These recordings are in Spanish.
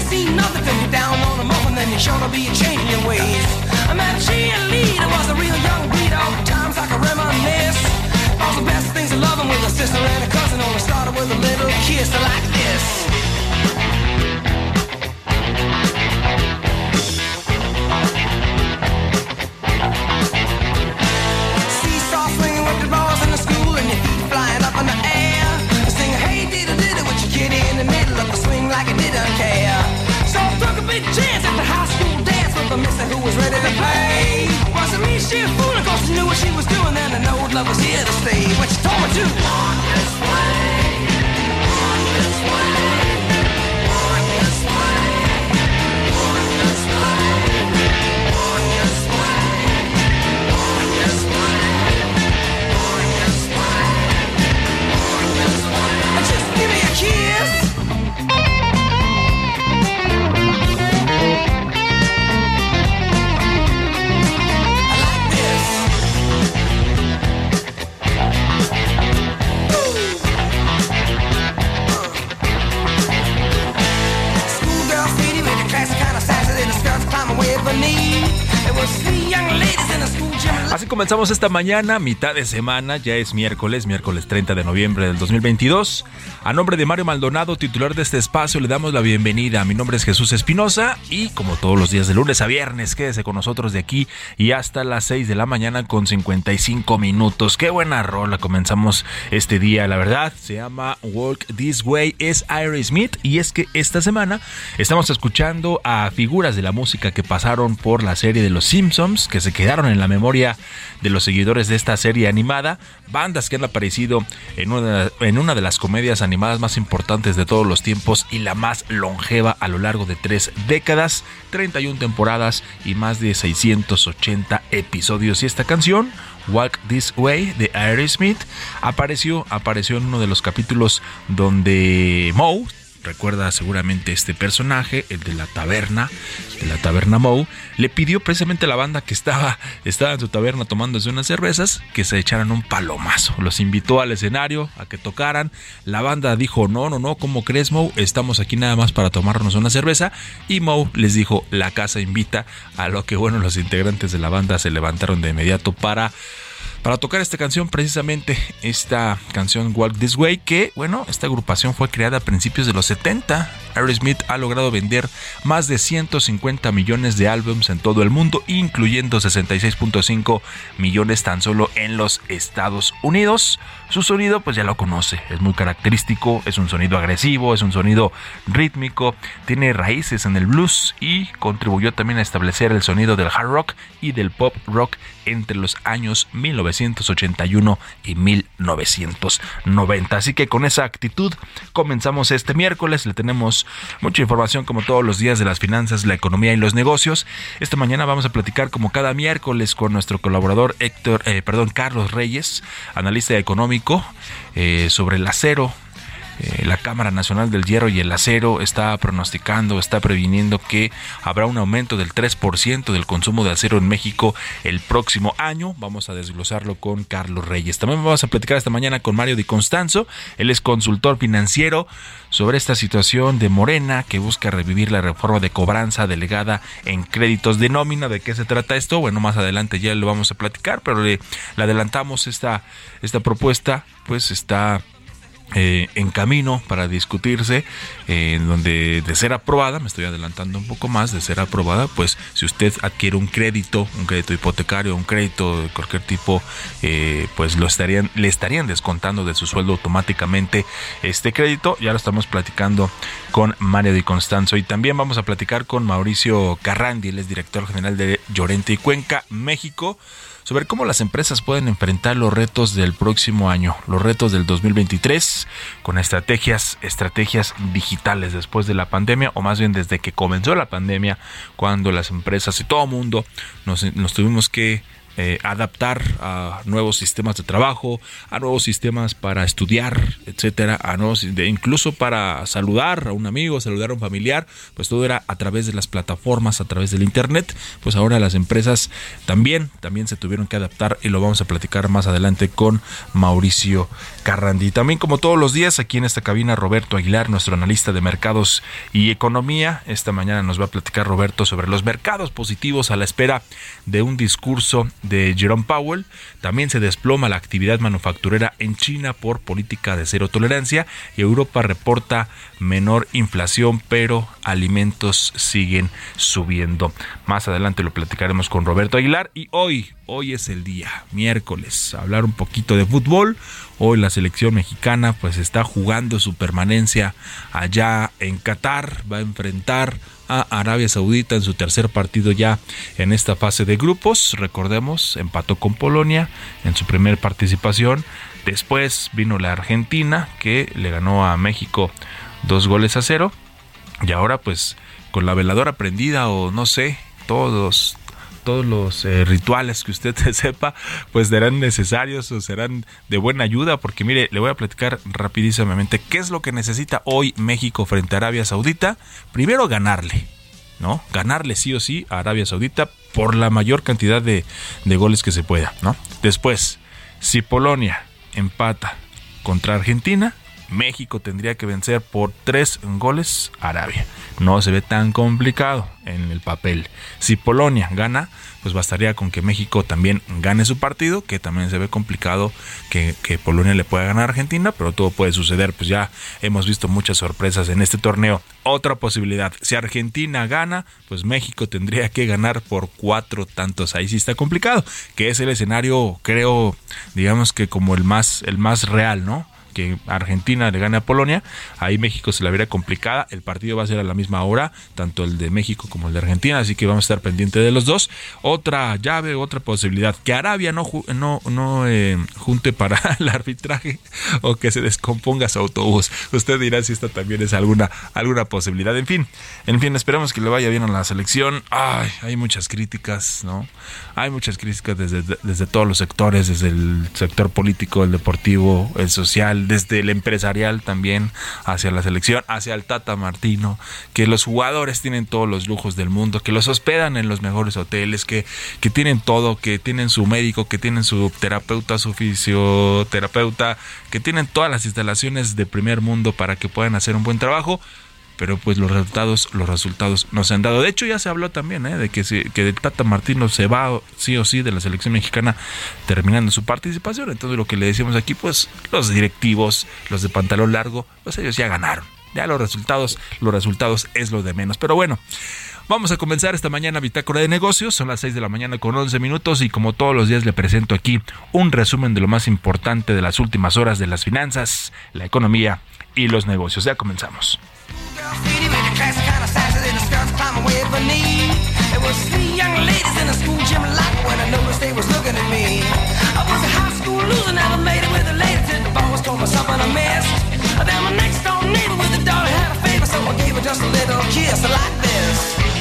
Ain't seen nothing till you're down on the muff, and then you're sure to be changing your ways. I met a cheerleader, was a real young breed, all the times I can reminisce. All the best things of loving with a sister and a cousin, only started with a little kiss like this. Was ready to play. Wasn't me she a fool, of course she knew what she was doing, and I know love was here to stay. What she told me to ladies in a school gym. Así comenzamos esta mañana, mitad de semana, ya es miércoles, miércoles 30 de noviembre del 2022. A nombre de Mario Maldonado, titular de este espacio, le damos la bienvenida. Mi nombre es Jesús Espinosa y como todos los días de lunes a viernes, quédese con nosotros de aquí y hasta las 6 de la mañana con 55 minutos. Qué buena rola comenzamos este día, la verdad. Se llama Walk This Way, es Iris Smith y es que esta semana estamos escuchando a figuras de la música que pasaron por la serie de Los Simpsons, que se quedaron en la memoria de los seguidores de esta serie animada, bandas que han aparecido en una, en una de las comedias animadas más importantes de todos los tiempos y la más longeva a lo largo de tres décadas, 31 temporadas y más de 680 episodios. Y esta canción, Walk This Way de Aerosmith, apareció, apareció en uno de los capítulos donde Moe, recuerda seguramente este personaje, el de la taberna, de la taberna Moe, le pidió precisamente a la banda que estaba, estaba en su taberna tomándose unas cervezas que se echaran un palomazo. Los invitó al escenario a que tocaran. La banda dijo, no, no, no, ¿cómo crees Moe? Estamos aquí nada más para tomarnos una cerveza. Y Moe les dijo, la casa invita, a lo que bueno, los integrantes de la banda se levantaron de inmediato para para tocar esta canción, precisamente esta canción Walk This Way, que bueno, esta agrupación fue creada a principios de los 70. Aerosmith ha logrado vender más de 150 millones de álbums en todo el mundo, incluyendo 66.5 millones tan solo en los Estados Unidos. Su sonido, pues ya lo conoce, es muy característico, es un sonido agresivo, es un sonido rítmico, tiene raíces en el blues y contribuyó también a establecer el sonido del hard rock y del pop rock entre los años 1981 y 1990. Así que con esa actitud comenzamos este miércoles. Le tenemos mucha información como todos los días de las finanzas, la economía y los negocios. Esta mañana vamos a platicar como cada miércoles con nuestro colaborador Héctor, eh, perdón, Carlos Reyes, analista económico, eh, sobre el acero eh, la Cámara Nacional del Hierro y el Acero está pronosticando, está previniendo que habrá un aumento del 3% del consumo de acero en México el próximo año. Vamos a desglosarlo con Carlos Reyes. También vamos a platicar esta mañana con Mario Di Constanzo. Él es consultor financiero sobre esta situación de Morena que busca revivir la reforma de cobranza delegada en créditos de nómina. ¿De qué se trata esto? Bueno, más adelante ya lo vamos a platicar, pero le, le adelantamos esta, esta propuesta, pues está eh, en camino para discutirse, eh, en donde de ser aprobada, me estoy adelantando un poco más, de ser aprobada, pues si usted adquiere un crédito, un crédito hipotecario, un crédito de cualquier tipo, eh, pues lo estarían, le estarían descontando de su sueldo automáticamente este crédito. Ya lo estamos platicando con Mario Di Constanzo y también vamos a platicar con Mauricio Carrandi, él es director general de Llorente y Cuenca, México sobre cómo las empresas pueden enfrentar los retos del próximo año, los retos del 2023, con estrategias, estrategias digitales después de la pandemia, o más bien desde que comenzó la pandemia, cuando las empresas y todo mundo nos, nos tuvimos que eh, adaptar a nuevos sistemas de trabajo, a nuevos sistemas para estudiar, etcétera, a nuevos, incluso para saludar a un amigo, saludar a un familiar, pues todo era a través de las plataformas, a través del internet, pues ahora las empresas también, también se tuvieron que adaptar y lo vamos a platicar más adelante con Mauricio Carrandi. También como todos los días aquí en esta cabina Roberto Aguilar, nuestro analista de mercados y economía. Esta mañana nos va a platicar Roberto sobre los mercados positivos a la espera de un discurso de Jerome Powell. También se desploma la actividad manufacturera en China por política de cero tolerancia y Europa reporta menor inflación, pero alimentos siguen subiendo. Más adelante lo platicaremos con Roberto Aguilar y hoy, hoy es el día, miércoles, hablar un poquito de fútbol. Hoy la selección mexicana pues está jugando su permanencia allá en Qatar, va a enfrentar a Arabia Saudita en su tercer partido ya en esta fase de grupos. Recordemos, empató con Polonia en su primer participación. Después vino la Argentina que le ganó a México dos goles a cero. Y ahora pues con la veladora prendida o no sé, todos todos los eh, rituales que usted sepa, pues serán necesarios o serán de buena ayuda, porque mire, le voy a platicar rapidísimamente qué es lo que necesita hoy México frente a Arabia Saudita. Primero ganarle, ¿no? Ganarle sí o sí a Arabia Saudita por la mayor cantidad de, de goles que se pueda, ¿no? Después, si Polonia empata contra Argentina, México tendría que vencer por tres goles a Arabia. No se ve tan complicado en el papel. Si Polonia gana, pues bastaría con que México también gane su partido, que también se ve complicado que, Polonia le pueda ganar a Argentina, pero todo puede suceder, pues ya hemos visto muchas sorpresas en este torneo. Otra posibilidad, si Argentina gana, pues México tendría que ganar por cuatro tantos. Ahí sí está complicado, que es el escenario, creo, digamos que como el más, el más real, ¿no? Que Argentina le gane a Polonia, ahí México se la verá complicada, el partido va a ser a la misma hora, tanto el de México como el de Argentina, así que vamos a estar pendientes de los dos. Otra llave, otra posibilidad, que Arabia no, no, no eh, junte para el arbitraje o que se descomponga su autobús. Usted dirá si esta también es alguna, alguna posibilidad. En fin, en fin, esperamos que le vaya bien a la selección. Ay, hay muchas críticas, ¿no? Hay muchas críticas desde, desde todos los sectores, desde el sector político, el deportivo, el social, desde el empresarial también hacia la selección, hacia el Tata Martino, que los jugadores tienen todos los lujos del mundo, que los hospedan en los mejores hoteles, que, que tienen todo, que tienen su médico, que tienen su terapeuta, su fisioterapeuta, que tienen todas las instalaciones de primer mundo para que puedan hacer un buen trabajo pero pues los resultados los resultados no se han dado. De hecho ya se habló también ¿eh? de que, Tata Martino se va sí o sí de la selección mexicana terminando su participación. Entonces lo que le decimos aquí pues los directivos, los de pantalón largo, pues ellos ya ganaron. Ya los resultados, los resultados es lo de menos. Pero bueno, Vamos a comenzar esta mañana Bitácora de Negocios. Son las 6 de la mañana con 11 minutos y como todos los días le presento aquí un resumen de lo más importante de las últimas horas de las finanzas, la economía y los negocios. Ya comenzamos. There was three young ladies in a school gym lock when I noticed they was looking at me. I was a high school loser, never made it with the ladies. Did the boss told me something I missed. Then my next door neighbor with a daughter had a favor, so I gave her just a little kiss like this.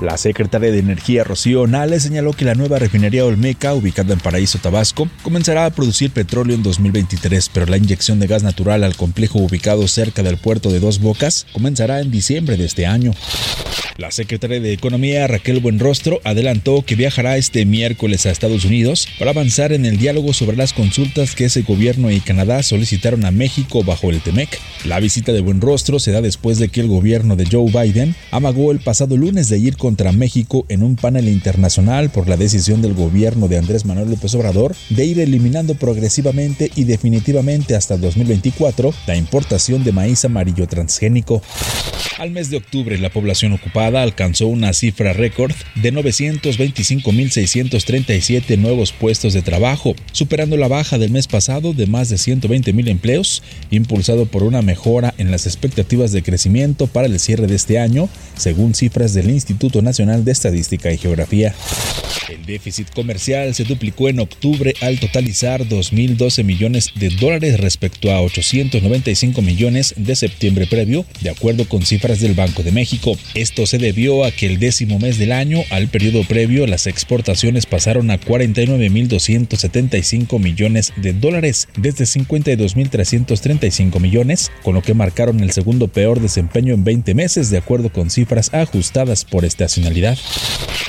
La secretaria de Energía Rocío Nale señaló que la nueva refinería Olmeca, ubicada en Paraíso, Tabasco, comenzará a producir petróleo en 2023, pero la inyección de gas natural al complejo ubicado cerca del puerto de Dos Bocas comenzará en diciembre de este año. La secretaria de Economía Raquel Buenrostro adelantó que viajará este miércoles a Estados Unidos para avanzar en el diálogo sobre las consultas que ese gobierno y Canadá solicitaron a México bajo el TEMEC. La visita de Buenrostro se da después de que el gobierno de Joe Biden amagó el pasado lunes de ir contra México en un panel internacional por la decisión del gobierno de Andrés Manuel López Obrador de ir eliminando progresivamente y definitivamente hasta 2024 la importación de maíz amarillo transgénico. Al mes de octubre, la población ocupada alcanzó una cifra récord de 925.637 nuevos puestos de trabajo, superando la baja del mes pasado de más de 120.000 empleos, impulsado por una mejora en las expectativas de crecimiento para el cierre de este año, según cifras del Instituto Nacional de Estadística y Geografía. El déficit comercial se duplicó en octubre al totalizar 2.012 millones de dólares respecto a 895 millones de septiembre previo, de acuerdo con cifras del Banco de México. Esto se debió a que el décimo mes del año, al periodo previo, las exportaciones pasaron a 49.275 millones de dólares desde 52.335 millones, con lo que marcaron el segundo peor desempeño en 20 meses, de acuerdo con cifras ajustadas por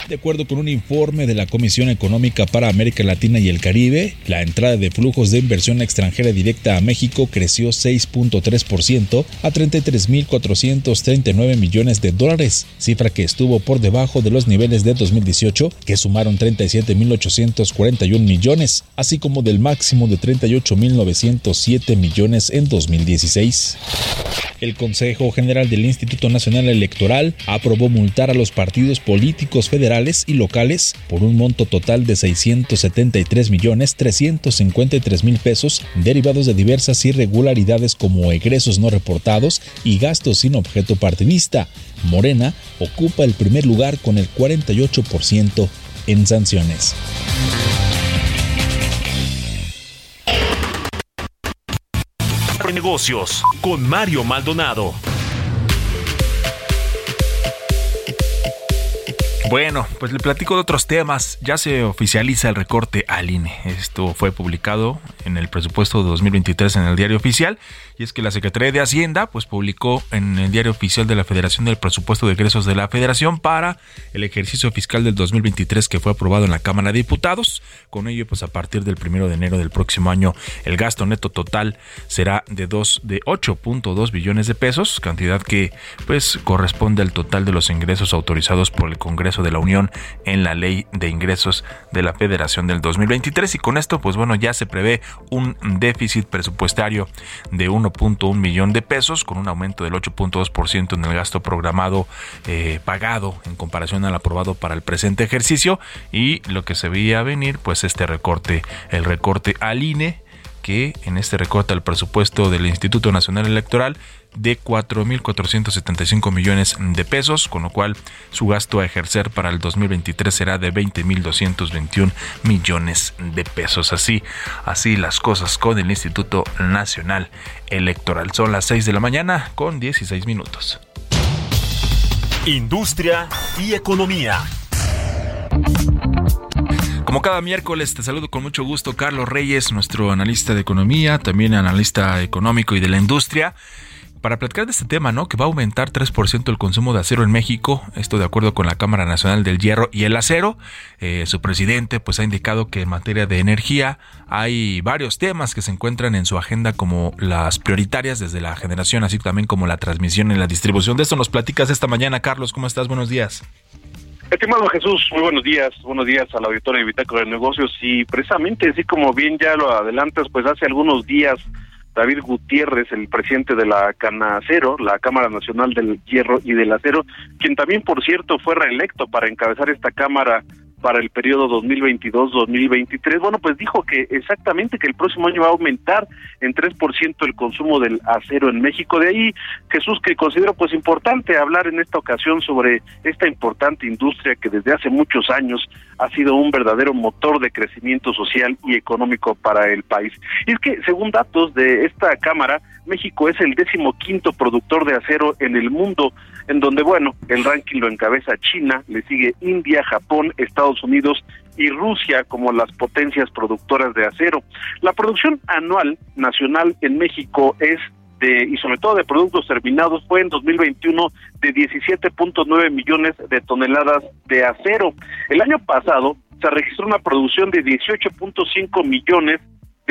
De acuerdo con un informe de la Comisión Económica para América Latina y el Caribe, la entrada de flujos de inversión extranjera directa a México creció 6.3% a 33.439 millones de dólares, cifra que estuvo por debajo de los niveles de 2018, que sumaron 37.841 millones, así como del máximo de 38.907 millones en 2016. El Consejo General del Instituto Nacional Electoral aprobó multar a los partidos políticos federales y locales por un monto total de 673 millones 353 mil pesos derivados de diversas irregularidades como egresos no reportados y gastos sin objeto partidista. Morena ocupa el primer lugar con el 48% en sanciones. Negocios con Mario Maldonado. Bueno, pues le platico de otros temas. Ya se oficializa el recorte al INE. Esto fue publicado en el presupuesto de 2023 en el diario oficial. Y es que la Secretaría de Hacienda pues publicó en el diario oficial de la Federación del presupuesto de egresos de la Federación para el ejercicio fiscal del 2023 que fue aprobado en la Cámara de Diputados. Con ello pues a partir del primero de enero del próximo año el gasto neto total será de 2 de 8.2 billones de pesos, cantidad que pues corresponde al total de los ingresos autorizados por el De la Unión en la Ley de Ingresos de la Federación del 2023 y con esto pues bueno ya se prevé un déficit presupuestario de 1.1 millón de pesos con un aumento del 8.2% en el gasto programado eh, pagado en comparación al aprobado para el presente ejercicio. Y lo que se veía venir pues este recorte el recorte al INE que en este recorte al presupuesto del Instituto Nacional Electoral de 4.475 millones de pesos, con lo cual su gasto a ejercer para el 2023 será de 20.221 millones de pesos. Así, así las cosas con el Instituto Nacional Electoral. Son las 6 de la mañana con 16 minutos. Industria y economía. Como cada miércoles, te saludo con mucho gusto Carlos Reyes, nuestro analista de economía, también analista económico y de la industria para platicar de este tema, ¿no? Que va a aumentar 3% el consumo de acero en México, esto de acuerdo con la Cámara Nacional del Hierro y el Acero. Eh, su presidente pues ha indicado que en materia de energía hay varios temas que se encuentran en su agenda como las prioritarias desde la generación, así también como la transmisión y la distribución. De esto nos platicas esta mañana, Carlos. ¿Cómo estás? Buenos días. Estimado Jesús, muy buenos días, buenos días al auditorio de Bitácora de Negocios y precisamente así como bien ya lo adelantas, pues hace algunos días David Gutiérrez, el presidente de la Canacero, la Cámara Nacional del Hierro y del Acero, quien también, por cierto, fue reelecto para encabezar esta Cámara para el periodo 2022-2023, bueno, pues dijo que exactamente que el próximo año va a aumentar en 3% el consumo del acero en México. De ahí, Jesús, que considero pues importante hablar en esta ocasión sobre esta importante industria que desde hace muchos años ha sido un verdadero motor de crecimiento social y económico para el país. Y es que, según datos de esta Cámara, México es el décimo quinto productor de acero en el mundo, en donde, bueno, el ranking lo encabeza China, le sigue India, Japón, Estados Unidos y Rusia como las potencias productoras de acero. La producción anual nacional en México es de, y sobre todo de productos terminados fue en 2021 de 17.9 millones de toneladas de acero. El año pasado se registró una producción de 18.5 millones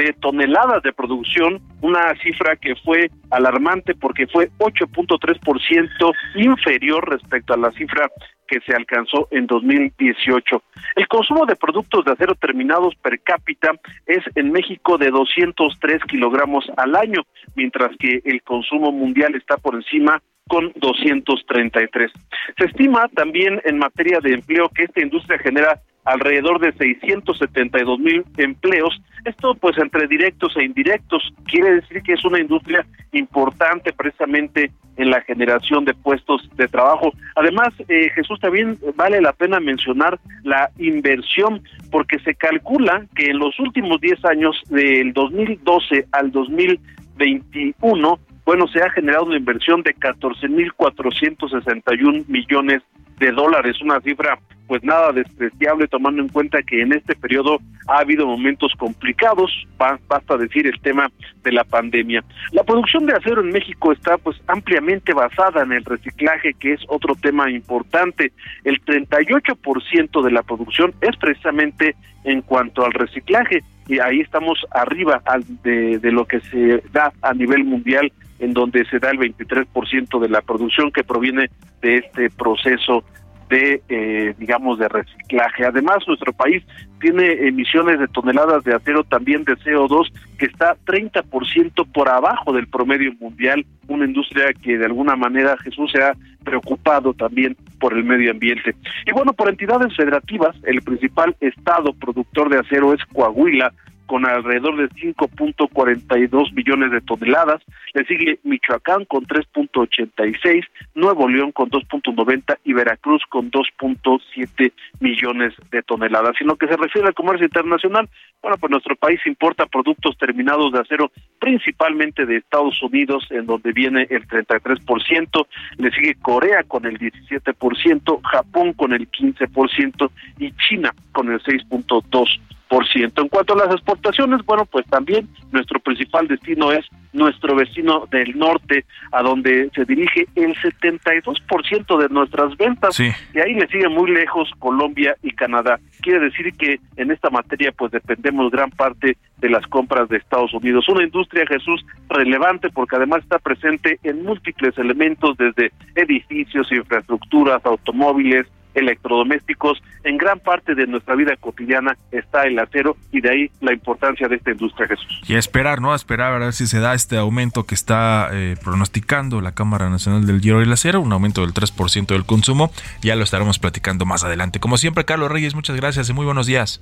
de toneladas de producción, una cifra que fue alarmante porque fue 8.3% inferior respecto a la cifra que se alcanzó en 2018. El consumo de productos de acero terminados per cápita es en México de 203 kilogramos al año, mientras que el consumo mundial está por encima con 233. Se estima también en materia de empleo que esta industria genera alrededor de 672 mil empleos. Esto pues entre directos e indirectos quiere decir que es una industria importante precisamente en la generación de puestos de trabajo. Además, eh, Jesús, también vale la pena mencionar la inversión porque se calcula que en los últimos 10 años, del 2012 al 2021, bueno, se ha generado una inversión de 14.461 millones de dólares, una cifra pues nada despreciable tomando en cuenta que en este periodo ha habido momentos complicados, basta decir el tema de la pandemia. La producción de acero en México está pues ampliamente basada en el reciclaje, que es otro tema importante. El 38% de la producción es precisamente en cuanto al reciclaje y ahí estamos arriba de, de lo que se da a nivel mundial en donde se da el 23% de la producción que proviene de este proceso de, eh, digamos, de reciclaje. Además, nuestro país tiene emisiones de toneladas de acero también de CO2 que está 30% por abajo del promedio mundial, una industria que de alguna manera Jesús se ha preocupado también por el medio ambiente. Y bueno, por entidades federativas, el principal estado productor de acero es Coahuila, con alrededor de 5.42 millones de toneladas, le sigue Michoacán con 3.86, Nuevo León con 2.90 y Veracruz con 2.7 millones de toneladas. En lo que se refiere al comercio internacional, bueno, pues nuestro país importa productos terminados de acero principalmente de Estados Unidos, en donde viene el 33%, le sigue Corea con el 17%, Japón con el 15% y China con el 6.2%. En cuanto a las exportaciones, bueno, pues también nuestro principal destino es nuestro vecino del norte, a donde se dirige el 72% de nuestras ventas, y ahí le sigue muy lejos Colombia y Canadá. Quiere decir que en esta materia pues dependemos gran parte de las compras de Estados Unidos. Una industria, Jesús, relevante porque además está presente en múltiples elementos desde edificios, infraestructuras, automóviles, electrodomésticos, en gran parte de nuestra vida cotidiana está el acero y de ahí la importancia de esta industria, Jesús. Y a esperar, ¿no? A esperar a ver si se da este aumento que está eh, pronosticando la Cámara Nacional del Hierro y el Acero, un aumento del 3% del consumo. Ya lo estaremos platicando más adelante. Como siempre, Carlos Reyes, muchas gracias y muy buenos días.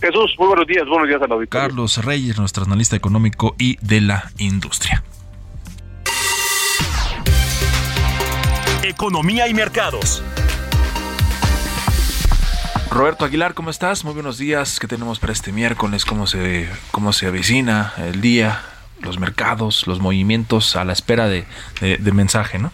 Jesús, muy buenos días, buenos días a la auditoría. Carlos Reyes, nuestro analista económico y de la industria. Economía y mercados. Roberto Aguilar, ¿cómo estás? Muy buenos días. ¿Qué tenemos para este miércoles? ¿Cómo se, cómo se avecina el día? los mercados, los movimientos a la espera de, mensaje, ¿no?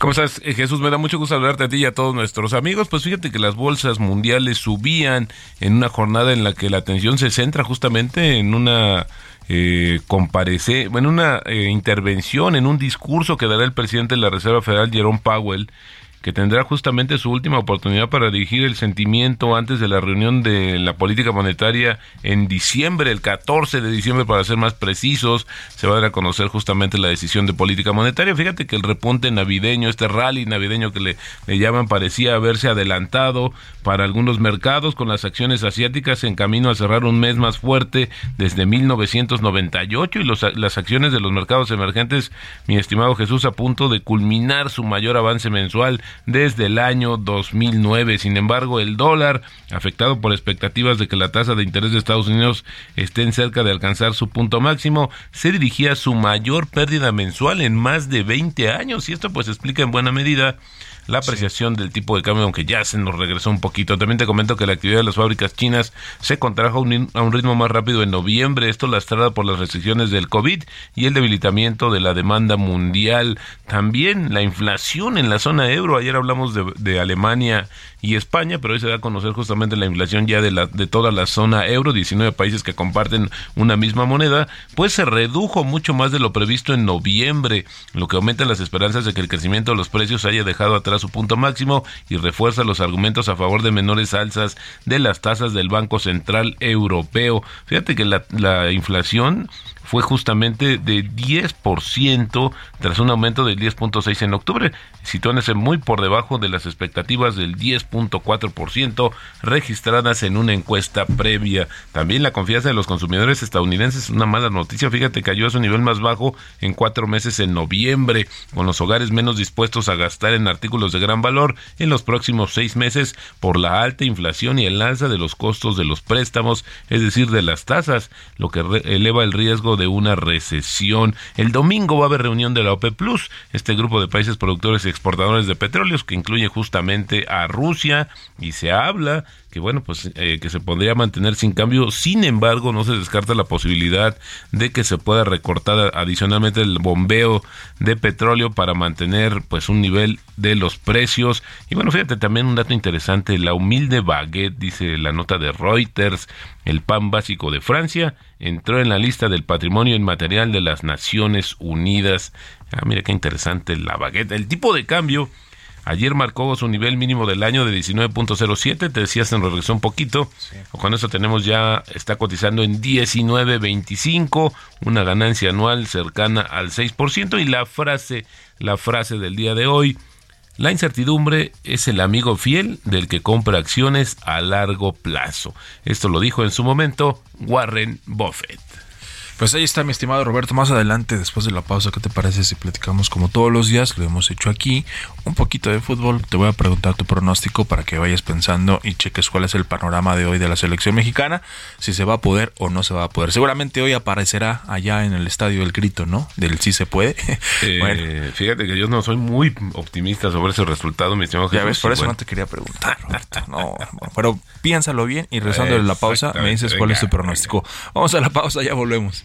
¿Cómo estás, eh, Jesús? Me da mucho gusto saludarte a ti y a todos nuestros amigos. Pues fíjate que las bolsas mundiales subían en una jornada en la que la atención se centra justamente en una eh, comparece, bueno, una eh, intervención, en un discurso que dará el presidente de la Reserva Federal, Jerome Powell, que tendrá justamente su última oportunidad para dirigir el sentimiento antes de la reunión de la política monetaria en diciembre, el 14 de diciembre para ser más precisos, se va a dar a conocer justamente la decisión de política monetaria. Fíjate que el repunte navideño, este rally navideño que le, llaman, parecía haberse adelantado para algunos mercados con las acciones asiáticas en camino a cerrar un mes más fuerte desde 1998 y los, las acciones de los mercados emergentes, mi estimado Jesús, a punto de culminar su mayor avance mensual desde el año 2009. Sin embargo, el dólar, afectado por expectativas de que la tasa de interés de Estados Unidos esté cerca de alcanzar su punto máximo, se dirigía a su mayor pérdida mensual en más de 20 años y esto pues explica en buena medida la apreciación del tipo de cambio, aunque ya se nos regresó un poquito. También te comento que la actividad de las fábricas chinas se contrajo a un ritmo más rápido en noviembre, esto lastrada por las restricciones del COVID y el debilitamiento de la demanda mundial. También la inflación en la zona euro, ayer hablamos de, de Alemania y España, pero hoy se da a conocer justamente la inflación ya de, la, de toda la zona euro, 19 países que comparten una misma moneda, pues se redujo mucho más de lo previsto en noviembre, lo que aumenta las esperanzas de que el crecimiento de los precios haya dejado atrás su punto máximo y refuerza los argumentos a favor de menores alzas de las tasas del Banco Central Europeo. Fíjate que la, la inflación fue justamente de 10% tras un aumento del 10.6 en octubre, situándose muy por debajo de las expectativas del 10.4% registradas en una encuesta previa. También la confianza de los consumidores estadounidenses es una mala noticia, fíjate, cayó a su nivel más bajo en cuatro meses en noviembre, con los hogares menos dispuestos a gastar en artículos de gran valor en los próximos seis meses por la alta inflación y el alza de los costos de los préstamos, es decir, de las tasas, lo que eleva el riesgo de una recesión. El domingo va a haber reunión de la OPEP Plus, este grupo de países productores y exportadores de petróleos que incluye justamente a Rusia y se habla que bueno, pues eh, que se podría mantener sin cambio. Sin embargo, no se descarta la posibilidad de que se pueda recortar adicionalmente el bombeo de petróleo para mantener pues un nivel de los precios. Y bueno, fíjate también un dato interesante, la humilde baguette, dice la nota de Reuters, el pan básico de Francia, entró en la lista del patrimonio inmaterial de las Naciones Unidas. Ah, mira qué interesante la baguette. El tipo de cambio Ayer marcó su nivel mínimo del año de 19.07, te decía, se nos regresó un poquito. Con eso tenemos ya, está cotizando en 19.25, una ganancia anual cercana al 6%. Y la frase, la frase del día de hoy, la incertidumbre es el amigo fiel del que compra acciones a largo plazo. Esto lo dijo en su momento Warren Buffett. Pues ahí está mi estimado Roberto. Más adelante, después de la pausa, ¿qué te parece si platicamos como todos los días? Lo hemos hecho aquí. Un poquito de fútbol. Te voy a preguntar tu pronóstico para que vayas pensando y cheques cuál es el panorama de hoy de la selección mexicana. Si se va a poder o no se va a poder. Seguramente hoy aparecerá allá en el estadio el grito, ¿no? Del sí se puede. Eh, Fíjate que yo no soy muy optimista sobre ese resultado, mi estimado Ya ves, por eso no te quería preguntar, Roberto. No, pero piénsalo bien y rezando la pausa me dices cuál es tu pronóstico. Vamos a la pausa, ya volvemos.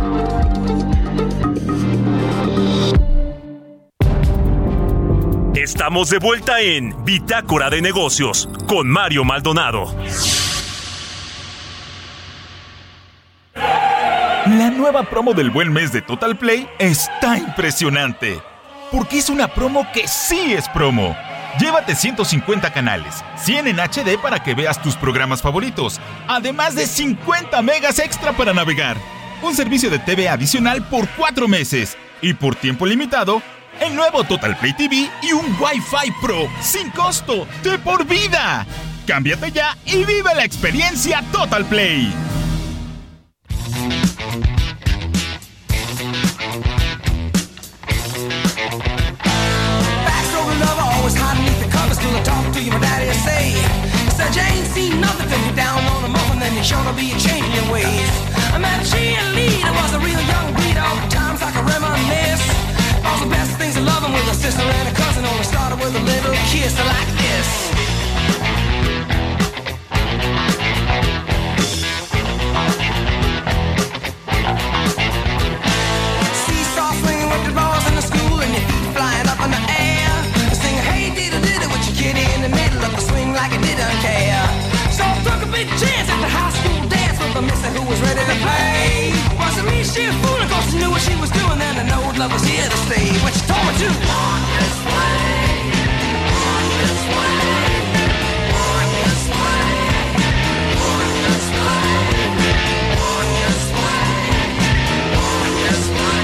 Estamos de vuelta en Bitácora de Negocios con Mario Maldonado. La nueva promo del buen mes de Total Play está impresionante. Porque es una promo que sí es promo. Llévate 150 canales, 100 en HD para que veas tus programas favoritos, además de 50 megas extra para navegar. Un servicio de TV adicional por 4 meses y por tiempo limitado, el nuevo Total Play TV y un Wi-Fi Pro sin costo de por vida. Cámbiate ya y vive la experiencia Total Play. Backstroke lover, always hide beneath the covers till I the best things of loving with a sister and a cousin Only started with a little kiss like this. Seesaw swinging with the in the school And your feet flying up in the air. Hey diddle diddle with your kitty in the middle of the swing like it didn't care? So took a big chance at the high school dance With a missing who she walk this way, walk this way.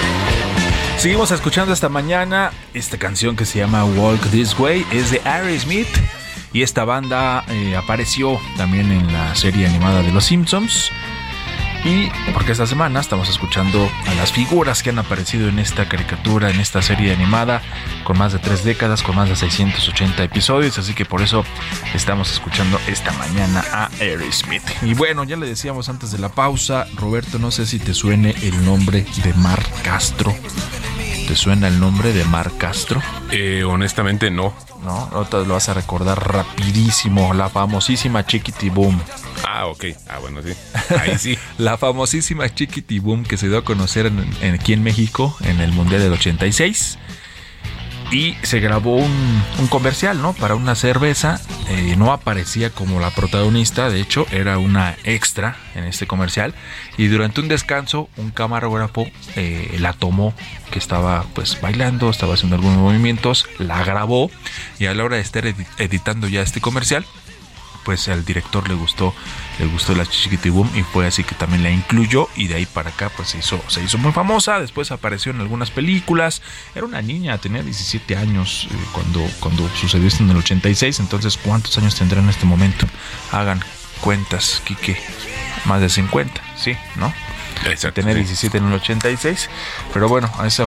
Seguimos escuchando esta mañana esta canción que se llama Walk This Way, es de Aerosmith. Y esta banda eh, apareció también en la serie animada de Los Simpsons. Y porque esta semana estamos escuchando a las figuras que han aparecido en esta caricatura, en esta serie animada, con más de tres décadas, con más de 680 episodios, así que por eso estamos escuchando esta mañana a Aerosmith. Y bueno, ya le decíamos antes de la pausa, Roberto, no sé si te suene el nombre de Mar Castro. ¿Te suena el nombre de Mar Castro? Eh, honestamente no. ¿No? Ahorita lo vas a recordar rapidísimo, la famosísima Chiquiti Boom. Ah, ok. Ah, bueno, sí. Ahí sí. la famosísima Chiquiti Boom que se dio a conocer en- en- aquí en México en el Mundial del 86. Y se grabó un, comercial, ¿no? Para una cerveza. Eh, no aparecía como la protagonista, de hecho, era una extra en este comercial. Y durante un descanso, un camarógrafo eh, la tomó, que estaba pues bailando, estaba haciendo algunos movimientos, la grabó. Y a la hora de estar edi- editando ya este comercial, pues al director le gustó le gustó la Chiquitibum y fue así que también la incluyó y de ahí para acá pues se hizo se hizo muy famosa. Después apareció en algunas películas. Era una niña tenía 17 años eh, cuando cuando sucedió esto en el 86 entonces cuántos años tendrá en este momento hagan cuentas Quique. Más de 50 sí no Exacto. tenía sí. 17 en el 86 pero bueno a esa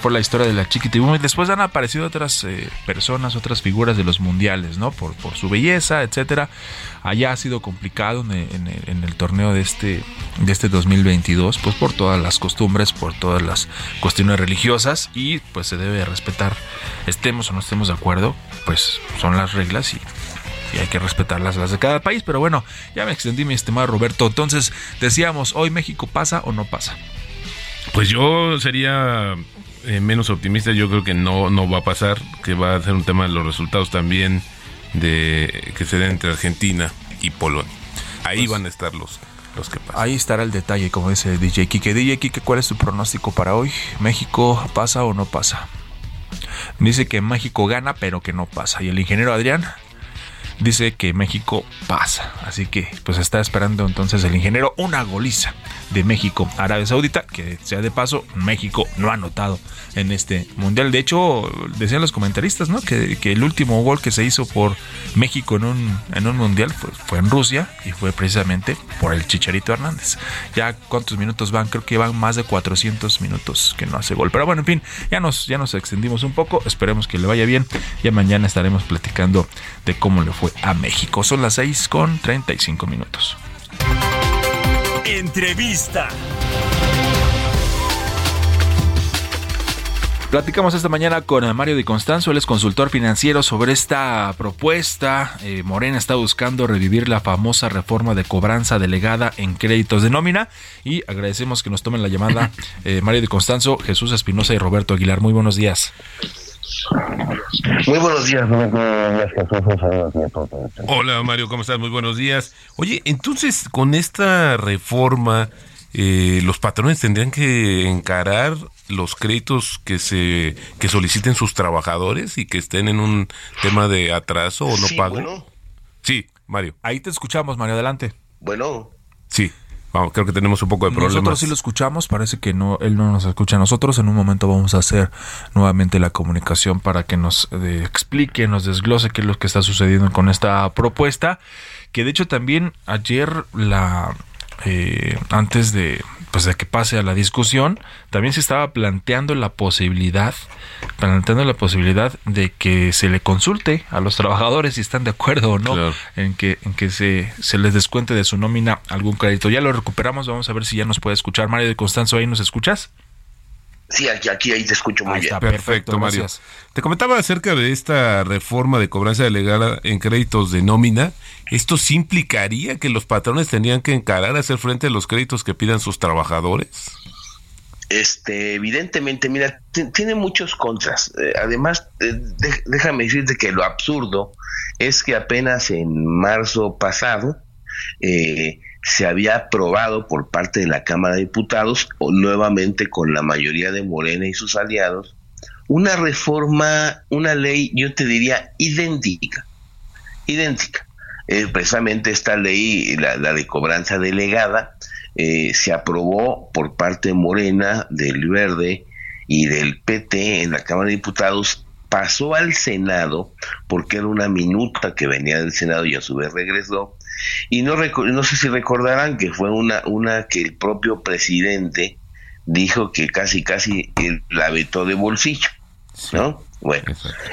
Por la historia de la Chiquitibum y después han aparecido otras eh, personas, otras figuras de los mundiales, ¿no? Por, su belleza, etcétera. Allá ha sido complicado en el, torneo de este, de este 2022, pues por todas las costumbres, por todas las cuestiones religiosas y pues se debe respetar, estemos o no estemos de acuerdo, pues son las reglas y hay que respetarlas las de cada país. Pero bueno, ya me extendí, mi estimado Roberto. Entonces, decíamos, ¿hoy México pasa o no pasa? Pues yo sería eh, menos optimista. Yo creo que no, no va a pasar. Que va a ser un tema de los resultados también de que se den entre Argentina y Polonia. Ahí Pues- van a estar los, los que pasan. Ahí estará el detalle, como dice DJ Kike. DJ Kike, ¿cuál es tu pronóstico para hoy? ¿México pasa o no pasa? Dice que México gana, pero que no pasa. Y el ingeniero Adrián dice que México pasa. Así que pues está esperando entonces el ingeniero una goliza de México Arabia Saudita, que sea de paso, México no ha anotado en este mundial. De hecho, decían los comentaristas, ¿no? Que, el último gol que se hizo por México en un, en un mundial fue, fue en Rusia y fue precisamente por el Chicharito Hernández. Ya cuántos minutos van, creo que van más de 400 minutos que no hace gol. Pero bueno, en fin, ya nos, ya nos extendimos un poco. Esperemos que le vaya bien. Ya mañana estaremos platicando de cómo le fue a México. Son las 6 con 35 minutos. Entrevista. Platicamos esta mañana con Mario Di Constanzo, él es consultor financiero sobre esta propuesta. Eh, Morena está buscando revivir la famosa reforma de cobranza delegada en créditos de nómina y agradecemos que nos tomen la llamada eh, Mario Di Constanzo, Jesús Espinosa y Roberto Aguilar. Muy buenos días. Muy buenos días, buenos. Hola Mario, ¿cómo estás? Muy buenos días. Oye, entonces con esta reforma, eh, los patrones tendrían que encarar los créditos que se que soliciten sus trabajadores y que estén en un tema de atraso o no Sí, pago. bueno. Sí, Mario. Ahí te escuchamos, Mario, adelante. Bueno, Sí. Vamos, creo que tenemos un poco de problemas. Nosotros sí lo escuchamos, parece que no, él no nos escucha a nosotros. En un momento vamos a hacer nuevamente la comunicación para que nos eh, explique, nos desglose qué es lo que está sucediendo con esta propuesta. Que de hecho también ayer la, eh, antes de pues de que pase a la discusión, también se estaba planteando la posibilidad, planteando la posibilidad de que se le consulte a los trabajadores si están de acuerdo o no en que, en que se, se les descuente de su nómina algún crédito. Ya lo recuperamos, vamos a ver si ya nos puede escuchar. Mario de Constanzo, ¿ahí nos escuchas? Sí, aquí, aquí ahí te escucho muy Ahí bien. está, Perfecto, Mario. gracias. Te comentaba acerca de esta reforma de cobranza delegada en créditos de nómina. ¿Esto sí implicaría que los patrones tenían que encarar a hacer frente a los créditos que pidan sus trabajadores? Este, evidentemente, mira, ti- tiene muchos contras. Eh, además, eh, de- déjame decirte que lo absurdo es que apenas en marzo pasado eh, se había aprobado por parte de la Cámara de Diputados, o nuevamente con la mayoría de Morena y sus aliados, una reforma, una ley, yo te diría, idéntica, idéntica. Eh, precisamente esta ley, la, la de cobranza delegada, eh, se aprobó por parte de Morena, del Verde y del PT en la Cámara de Diputados, pasó al Senado porque era una minuta que venía del Senado y a su vez regresó. Y no, no sé si recordarán que fue una, una que el propio presidente dijo que casi, casi él la vetó de bolsillo, ¿no? Bueno,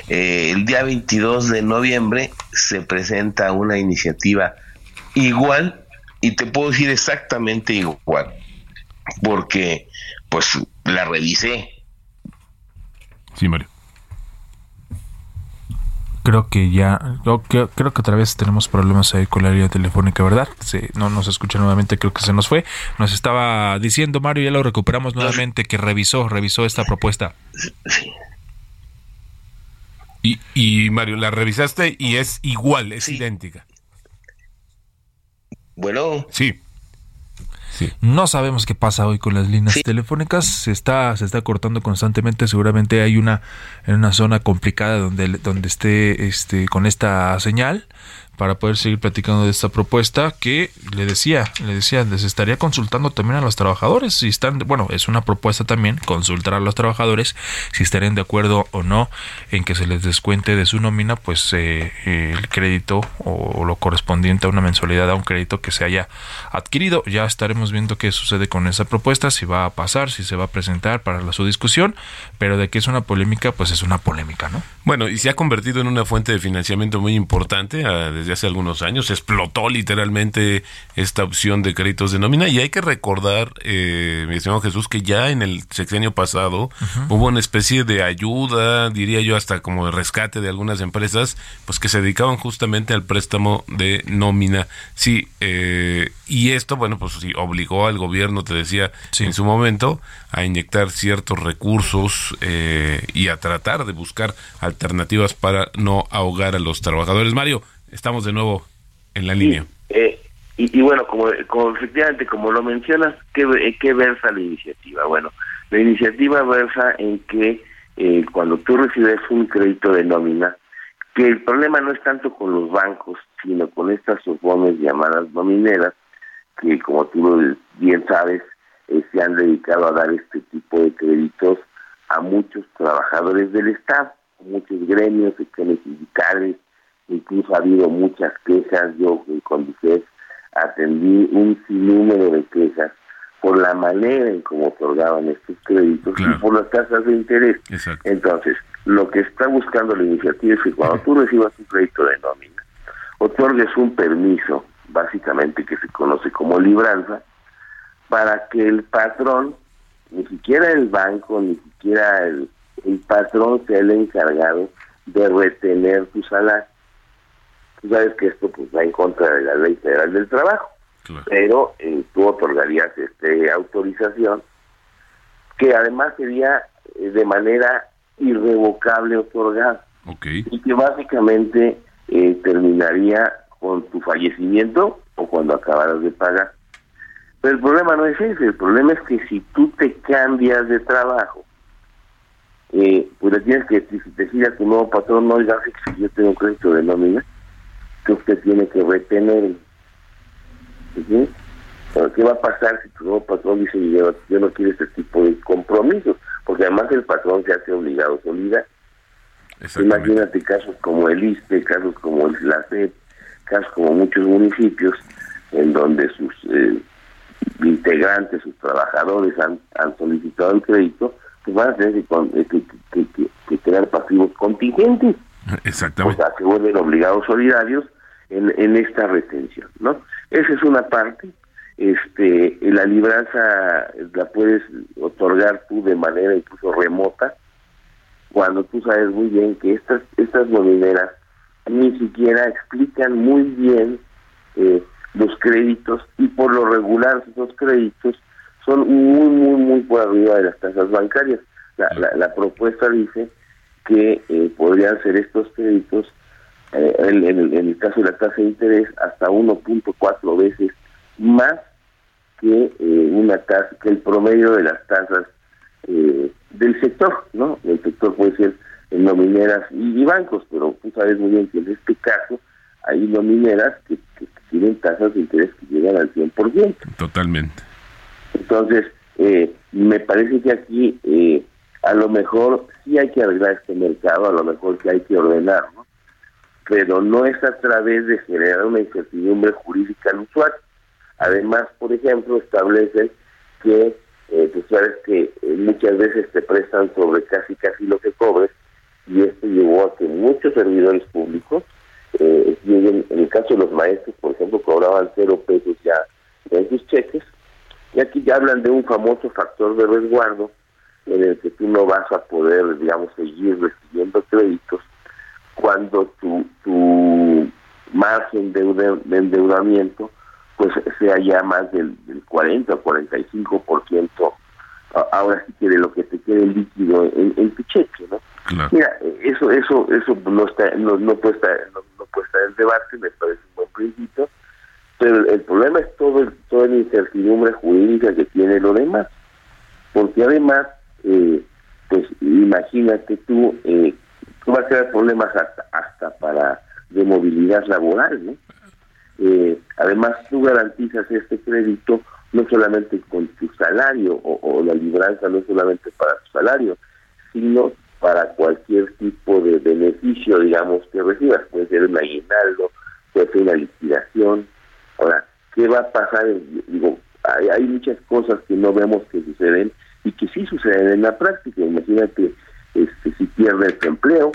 eh, el día 22 de noviembre se presenta una iniciativa igual y te puedo decir exactamente igual porque pues la revisé Sí, Mario. Creo que ya, no, creo, creo que otra vez tenemos problemas ahí con la línea telefónica, ¿verdad? Sí, no nos escucha nuevamente, creo que se nos fue. Nos estaba diciendo Mario, ya lo recuperamos nuevamente, que revisó, revisó esta propuesta. Y, y Mario, la revisaste y es igual, es idéntica. Bueno. Sí. No sabemos qué pasa hoy con las líneas telefónicas, se está se está cortando constantemente, seguramente hay una en una zona complicada donde donde esté este con esta señal para poder seguir platicando de esta propuesta que le decía, le decía, les estaría consultando también a los trabajadores si están, bueno, es una propuesta también consultar a los trabajadores si estarían de acuerdo o no en que se les descuente de su nómina pues eh, el crédito o, lo correspondiente a una mensualidad a un crédito que se haya adquirido. Ya estaremos viendo qué sucede con esa propuesta, si va a pasar, si se va a presentar para la, su discusión, pero de que es una polémica, pues es una polémica, ¿no? Bueno, y se ha convertido en una fuente de financiamiento muy importante ah, desde hace algunos años. Explotó literalmente esta opción de créditos de nómina. Y hay que recordar, eh, mi estimado Jesús, que ya en el sexenio pasado hubo una especie de ayuda, diría yo, hasta como de rescate de algunas empresas, pues que se dedicaban justamente al préstamo de nómina. Sí, eh, y esto, bueno, pues sí, obligó al gobierno, te decía, en su momento, a inyectar ciertos recursos eh, y a tratar de buscar alternativas para no ahogar a los trabajadores. Mario, estamos de nuevo en la línea. Eh, y, bueno, como, efectivamente, como lo mencionas, ¿qué, en ¿qué versa la iniciativa? Bueno, la iniciativa versa en que eh, cuando tú recibes un crédito de nómina, que el problema no es tanto con los bancos, sino con estas opciones llamadas nomineras, que como tú bien sabes, eh, se han dedicado a dar este tipo de créditos a muchos trabajadores del Estado, muchos gremios, secciones sindicales, incluso ha habido muchas quejas, yo eh, con Dicef atendí un sinnúmero de quejas por la manera en cómo otorgaban estos créditos y por las tasas de interés. Entonces, lo que está buscando la iniciativa es que cuando tú recibas un crédito de nómina, otorgues un permiso, básicamente que se conoce como libranza, para que el patrón, ni siquiera el banco, ni siquiera el, el patrón sea el encargado de retener tu salario. Tú sabes que esto pues va en contra de la ley federal del trabajo, pero eh, tú otorgarías este autorización que además sería eh, de manera irrevocable otorgada. Y que básicamente eh, terminaría con tu fallecimiento o cuando acabaras de pagar. Pero el problema no es ese, el problema es que si tú te cambias de trabajo, eh, pues le tienes que decir a tu nuevo patrón, no, oiga, si yo tengo un crédito de nómina, que usted tiene que retener. ¿Sí? Pero ¿Qué va a pasar si tu nuevo patrón dice, yo, yo no quiero este tipo de compromisos? Porque además el patrón se hace obligado a solidar. Imagínate casos como el ISPE, casos como el LACEP, casos como muchos municipios, en donde sus eh, integrantes, sus trabajadores han, han solicitado el crédito, pues van a tener que, que, crear pasivos contingentes. Exactamente. O sea, se vuelven obligados solidarios en, en esta retención, ¿no? Esa es una parte. Este, la libranza la puedes otorgar tú de manera incluso remota, cuando tú sabes muy bien que estas estas nomineras ni siquiera explican muy bien eh, los créditos y por lo regular esos créditos son muy, muy, muy por arriba de las tasas bancarias. La, la, propuesta dice que eh, podrían ser estos créditos, eh, en, el caso de la tasa de interés, hasta 1.4 veces más que eh, una tasa, que el promedio de las tasas del sector, ¿no? El sector puede ser en nomineras y, bancos, pero tú sabes muy bien que en este caso hay nomineras que, que tienen tasas de interés que llegan al 100%. Totalmente. Entonces, eh, me parece que aquí eh, a lo mejor sí hay que arreglar este mercado, a lo mejor sí hay que ordenarlo, pero no es a través de generar una incertidumbre jurídica al. Además, por ejemplo, establece que, eh, tú sabes que eh, muchas veces te prestan sobre casi casi lo que cobres, y esto llevó a que muchos servidores públicos eh, en el caso de los maestros, por ejemplo, cobraban cero pesos ya en sus cheques, y aquí ya hablan de un famoso factor de resguardo en el que tú no vas a poder, digamos, seguir recibiendo créditos cuando tu, tu margen de, endeudamiento pues sea ya más del, 40 o 45% ahora sí quiere lo que te quede líquido en, tu cheque, ¿no? Mira, eso eso eso no está no, no puede estar no, puede estar en debate, me parece un buen principio, pero el problema es todo el, toda la incertidumbre jurídica que tiene lo demás, porque además, eh, pues imagínate tú, eh, vas a tener problemas hasta, hasta para de movilidad laboral, ¿no? Eh, además, tú garantizas este crédito no solamente con tu salario o, o la libranza no solamente para tu salario, sino para cualquier tipo de beneficio, digamos, que recibas. Puede ser un aguinaldo, puede ser una liquidación. Ahora, ¿qué va a pasar? Digo, hay, hay muchas cosas que no vemos que suceden y que sí suceden en la práctica. Imagínate, este, si pierdes tu empleo,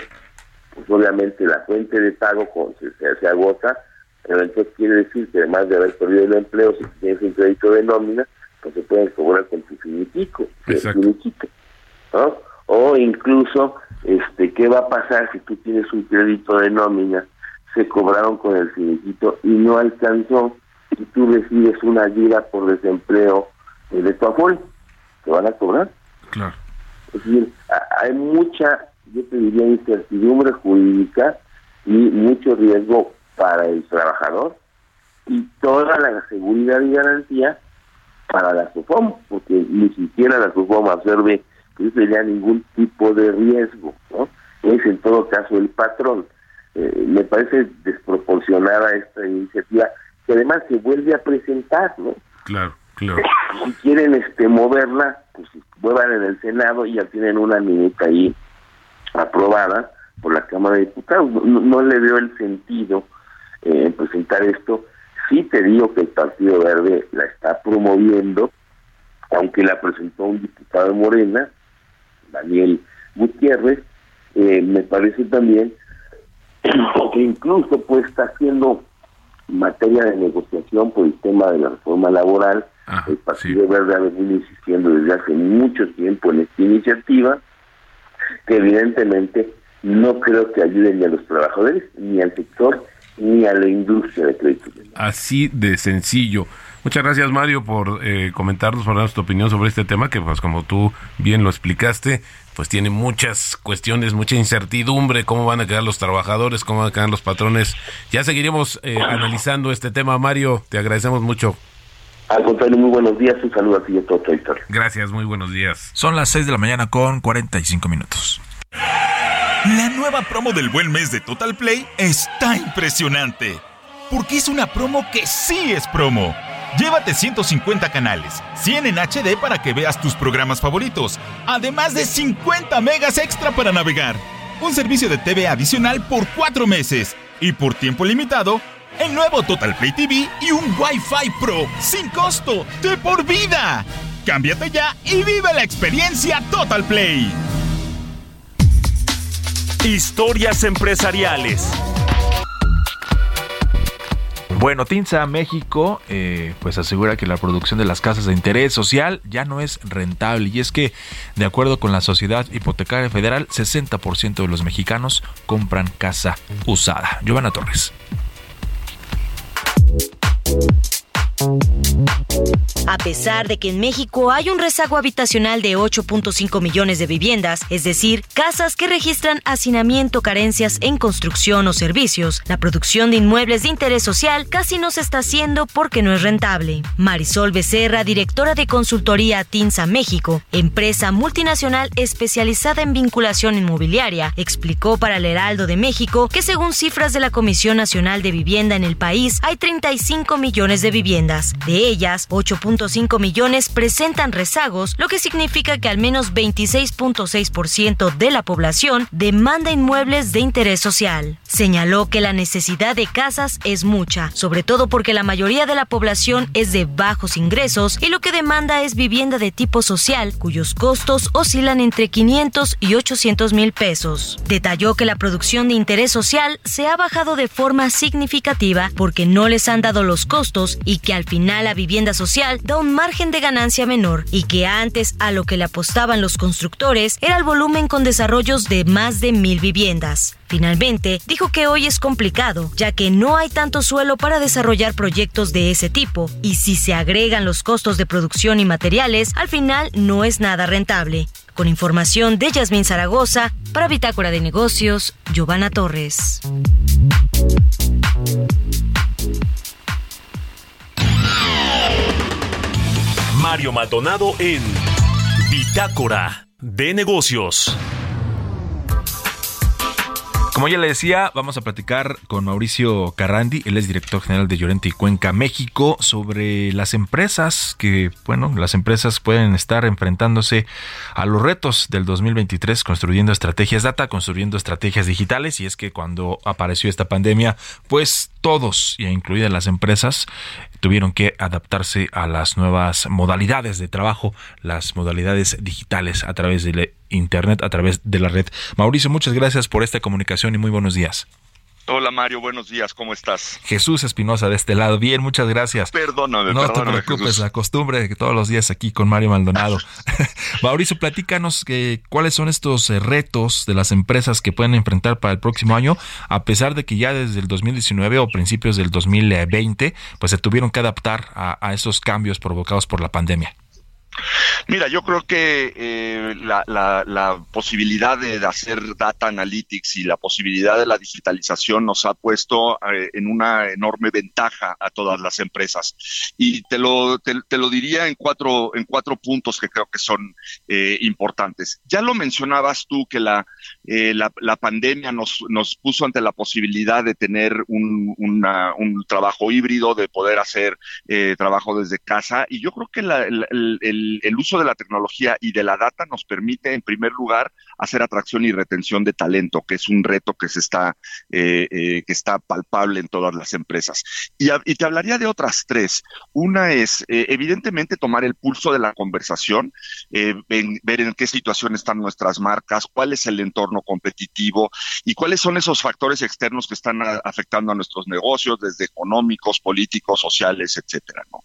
pues obviamente la fuente de pago con, se, se, agota, pero entonces quiere decir que además de haber perdido el empleo, si tienes un crédito de nómina, pues se pueden cobrar con tu finiquito, finiquito, ¿no? o incluso este qué va a pasar si tú tienes un crédito de nómina se cobraron con el finiquito y no alcanzó y tú recibes una ayuda por desempleo de tu apoyo. Te van a cobrar. Claro es decir hay mucha yo te diría incertidumbre jurídica y mucho riesgo para el trabajador y toda la seguridad y garantía para la SUFOM, porque ni siquiera la SUFOM observe que no sería ningún tipo de riesgo, ¿no? Es en todo caso el patrón. Eh, me parece desproporcionada esta iniciativa, que además se vuelve a presentar, ¿no? Claro, Si quieren este moverla, pues muevan en el Senado y ya tienen una minuta ahí aprobada por la Cámara de Diputados. No, le veo el sentido eh, en presentar esto. Sí te digo que el Partido Verde la está promoviendo, aunque la presentó un diputado de Morena, Daniel Gutiérrez, eh, me parece también que incluso pues está haciendo materia de negociación por el tema de la reforma laboral. El Partido Verde ha venido insistiendo desde hace mucho tiempo en esta iniciativa, que evidentemente no creo que ayude ni a los trabajadores, ni al sector, ni a la industria de créditos. Así de sencillo. Muchas gracias Mario por eh, comentarnos, por darnos tu opinión sobre este tema que pues como tú bien lo explicaste, pues tiene muchas cuestiones, mucha incertidumbre, cómo van a quedar los trabajadores, cómo van a quedar los patrones. Ya seguiremos eh, analizando este tema, Mario, te agradecemos mucho. Al contrario, muy buenos días, un saludo a ti y a todo tu Gracias, muy buenos días. Son las 6 de la mañana con 45 minutos. La nueva promo del buen mes de Total Play está impresionante, porque es una promo que sí es promo. Llévate 150 canales, 100 en HD para que veas tus programas favoritos, además de 50 megas extra para navegar. Un servicio de TV adicional por 4 meses y por tiempo limitado, el nuevo Total Play TV y un Wi-Fi Pro sin costo de por vida. Cámbiate ya y vive la experiencia Total Play. Historias empresariales. Bueno, Tinza México eh, pues asegura que la producción de las casas de interés social ya no es rentable y es que de acuerdo con la Sociedad Hipotecaria Federal 60% de los mexicanos compran casa usada. Giovanna Torres. Thank you. A pesar de que en México hay un rezago habitacional de 8.5 millones de viviendas, es decir, casas que registran hacinamiento, carencias en construcción o servicios, la producción de inmuebles de interés social casi no se está haciendo porque no es rentable. Marisol Becerra, directora de consultoría Tinsa México, empresa multinacional especializada en vinculación inmobiliaria, explicó para el Heraldo de México que según cifras de la Comisión Nacional de Vivienda en el país hay 35 millones de viviendas. De ellas, 8.5 millones presentan rezagos, lo que significa que al menos 26.6% de la población demanda inmuebles de interés social. Señaló que la necesidad de casas es mucha, sobre todo porque la mayoría de la población es de bajos ingresos y lo que demanda es vivienda de tipo social, cuyos costos oscilan entre 500 y 800 mil pesos. Detalló que la producción de interés social se ha bajado de forma significativa porque no les han dado los costos y que al final la vivienda social da un margen de ganancia menor y que antes a lo que le apostaban los constructores era el volumen con desarrollos de más de mil viviendas. Finalmente, dijo que hoy es complicado, ya que no hay tanto suelo para desarrollar proyectos de ese tipo, y si se agregan los costos de producción y materiales, al final no es nada rentable. Con información de Yasmín Zaragoza, para Bitácora de Negocios, Giovanna Torres. Mario Maldonado en Bitácora de Negocios. Como ya le decía, vamos a platicar con Mauricio Carrandi, él es director general de Llorente y Cuenca, México, sobre las empresas que, bueno, las empresas pueden estar enfrentándose a los retos del 2023 construyendo estrategias data, construyendo estrategias digitales y es que cuando apareció esta pandemia, pues todos, incluidas las empresas, tuvieron que adaptarse a las nuevas modalidades de trabajo, las modalidades digitales a través de Internet, a través de la red. Mauricio, muchas gracias por esta comunicación y muy buenos días. Hola Mario, buenos días, ¿cómo estás? Jesús Espinosa de este lado, bien, muchas gracias. Perdóname, No te preocupes, la costumbre de que todos los días aquí con Mario Maldonado. Mauricio, platícanos que, cuáles son estos eh, retos de las empresas que pueden enfrentar para el próximo año, a pesar de que ya desde el 2019 o principios del 2020, pues se tuvieron que adaptar a, a esos cambios provocados por la pandemia. Mira, yo creo que eh, la, posibilidad de, hacer data analytics y la posibilidad de la digitalización nos ha puesto eh, en una enorme ventaja a todas las empresas. Y te lo, te lo diría en cuatro, en cuatro puntos que creo que son eh, importantes. Ya lo mencionabas tú que la, eh, la, pandemia nos, puso ante la posibilidad de tener un, trabajo híbrido, de poder hacer eh, trabajo desde casa. Y yo creo que el, uso de la tecnología y de la data nos permite, en primer lugar, hacer atracción y retención de talento, que es un reto que se está, eh, eh, que está palpable en todas las empresas. Y, te hablaría de otras tres. Una es, evidentemente, tomar el pulso de la conversación, ver en qué situación están nuestras marcas, cuál es el entorno competitivo y cuáles son esos factores externos que están afectando a nuestros negocios, desde económicos, políticos, sociales, etcétera. ¿no?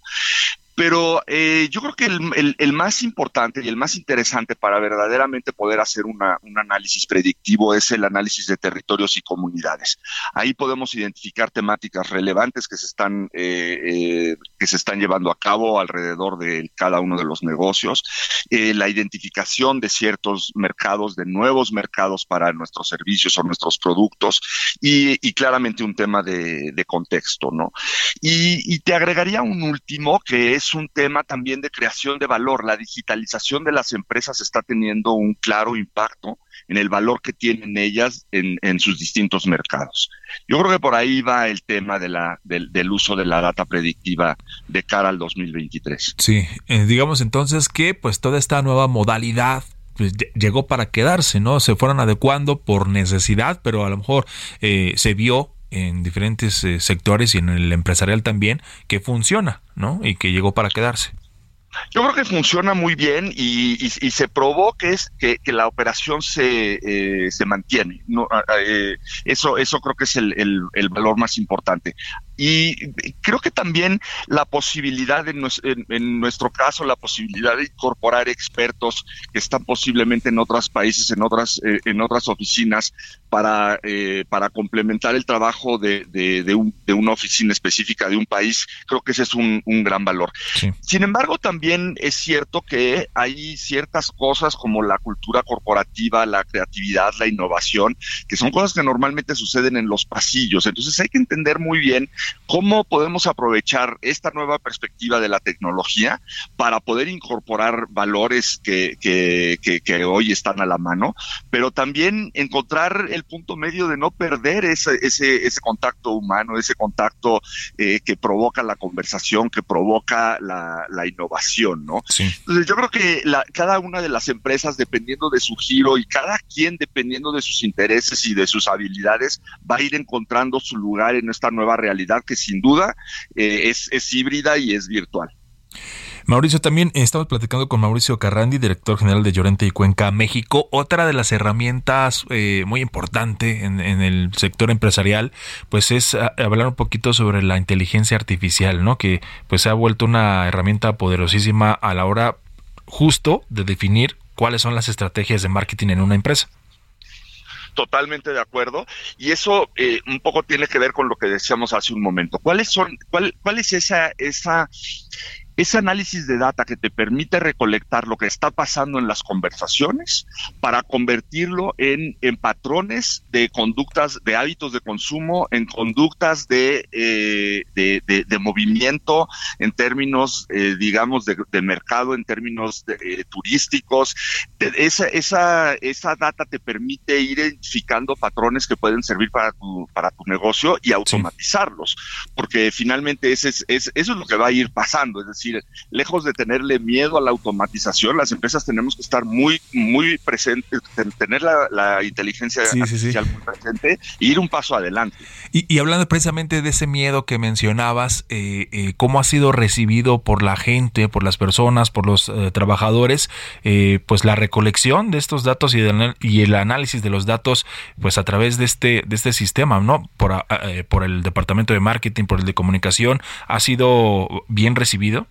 Pero eh, yo creo que el, más importante y el más interesante para verdaderamente poder hacer un análisis predictivo es el análisis de territorios y comunidades. Ahí podemos identificar temáticas relevantes que se están, eh, eh, que se están llevando a cabo alrededor de cada uno de los negocios, eh, la identificación de ciertos mercados, de nuevos mercados para nuestros servicios o nuestros productos y, y claramente un tema de, de contexto, ¿no? Y, y te agregaría un último que es un tema también de creación de valor. La digitalización de las empresas está teniendo un claro impacto en el valor que tienen ellas en, sus distintos mercados. Yo creo que por ahí va el tema del uso de la data predictiva de cara al 2023. Sí, eh, digamos entonces que pues toda esta nueva modalidad pues, llegó para quedarse, ¿no? Se fueron adecuando por necesidad, pero a lo mejor eh, se vio en diferentes eh, sectores y en el empresarial también que funciona, ¿no? Y que llegó para quedarse. Yo creo que funciona muy bien y, se probó que es que, la operación se, eh, se mantiene. No, eh, eso, eso creo que es el, el, valor más importante. Y creo que también la posibilidad, en, en, nuestro caso, la posibilidad de incorporar expertos que están posiblemente en otros países, en otras, eh, en otras oficinas, para, eh, para complementar el trabajo de, de, de, un, de, una oficina específica de un país, creo que ese es un, un gran valor. Sin embargo, también es cierto que hay ciertas cosas como la cultura corporativa, la creatividad, la innovación, que son cosas que normalmente suceden en los pasillos. Entonces hay que entender muy bien cómo podemos aprovechar esta nueva perspectiva de la tecnología para poder incorporar valores que, que, que, que hoy están a la mano, pero también encontrar el punto medio de no perder ese, ese, ese contacto humano, ese contacto eh, que provoca la conversación, que provoca la, la innovación, ¿no? Entonces yo creo que la, cada una de las empresas, dependiendo de su giro y cada quien dependiendo de sus intereses y de sus habilidades, va a ir encontrando su lugar en esta nueva realidad que sin duda eh, es, es híbrida y es virtual. Mauricio, también estamos platicando con Mauricio Carrandi, director general de Llorente y Cuenca, México. Otra de las herramientas eh, muy importante en, el sector empresarial, pues es ah, hablar un poquito sobre la inteligencia artificial, ¿no? Que pues se ha vuelto una herramienta poderosísima a la hora justo de definir cuáles son las estrategias de marketing en una empresa totalmente de acuerdo y eso eh, un poco tiene que ver con lo que decíamos hace un momento. ¿Cuáles son, cuál, cuál es esa, esa ese análisis de data que te permite recolectar lo que está pasando en las conversaciones para convertirlo en, en patrones de conductas, de hábitos de consumo, en conductas de, eh, de, movimiento en términos, eh, digamos, de, mercado, en términos eh, turísticos. Esa, esa, esa data te permite ir identificando patrones que pueden servir para tu, para tu negocio y automatizarlos, porque finalmente ese es, es, eso es lo que va a ir pasando, es decir, lejos de tenerle miedo a la automatización, las empresas tenemos que estar muy, muy presentes, tener la, inteligencia artificial muy presente e ir un paso adelante. Y, hablando precisamente de ese miedo que mencionabas, eh, eh, ¿cómo ha sido recibido por la gente, por las personas, por los eh, trabajadores, pues la recolección de estos datos y, y, el análisis de los datos, pues a través de este, de este sistema, ¿no? Por, por el departamento de marketing, por el de comunicación, ha sido bien recibido?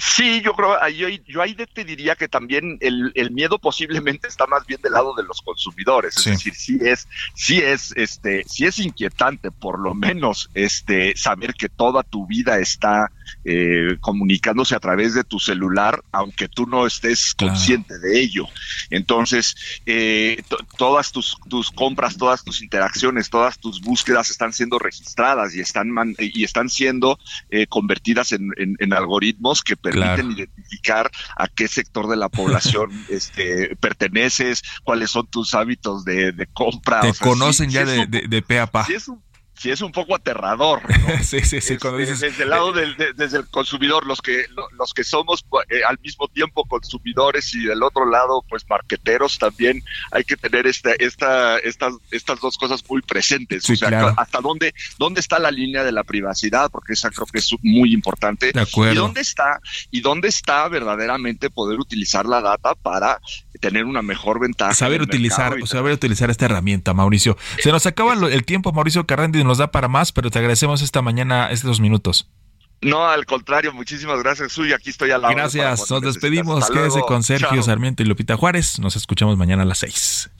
Sí, yo creo, yo, yo ahí te diría que también el, el, miedo posiblemente está más bien del lado de los consumidores. Es decir, sí es, sí es, este, sí es inquietante, por lo menos, este, saber que toda tu vida está eh, comunicándose a través de tu celular, aunque tú no estés consciente de ello. Entonces, eh, todas tus, tus compras, todas tus interacciones, todas tus búsquedas están siendo registradas y están, y están siendo eh, convertidas en, en, algoritmos que permiten identificar a qué sector de la población este, perteneces, cuáles son tus hábitos de, compra. Te conocen ya de, de, de, pe a pa sí es un poco aterrador. sí, sí, sí. Cuando dices... Desde el lado del, desde el consumidor, los que, los que somos eh, al mismo tiempo consumidores y del otro lado, pues marqueteros, también hay que tener esta, esta, estas, estas dos cosas muy presentes. o sea, hasta dónde, dónde está la línea de la privacidad, porque esa creo que es muy importante. De acuerdo. Y dónde está, y dónde está verdaderamente poder utilizar la data para tener una mejor ventaja. Saber utilizar, saber utilizar esta herramienta, Mauricio. Se nos acaba el tiempo, Mauricio Carrandi nos da para más, pero te agradecemos esta mañana, estos minutos. No, al contrario, muchísimas gracias, Suy. Aquí estoy a la Gracias, nos despedimos. Quédese con Sergio Sarmiento y Lupita Juárez. Nos escuchamos mañana a las seis.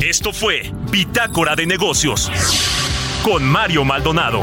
Esto fue Bitácora de Negocios con Mario Maldonado.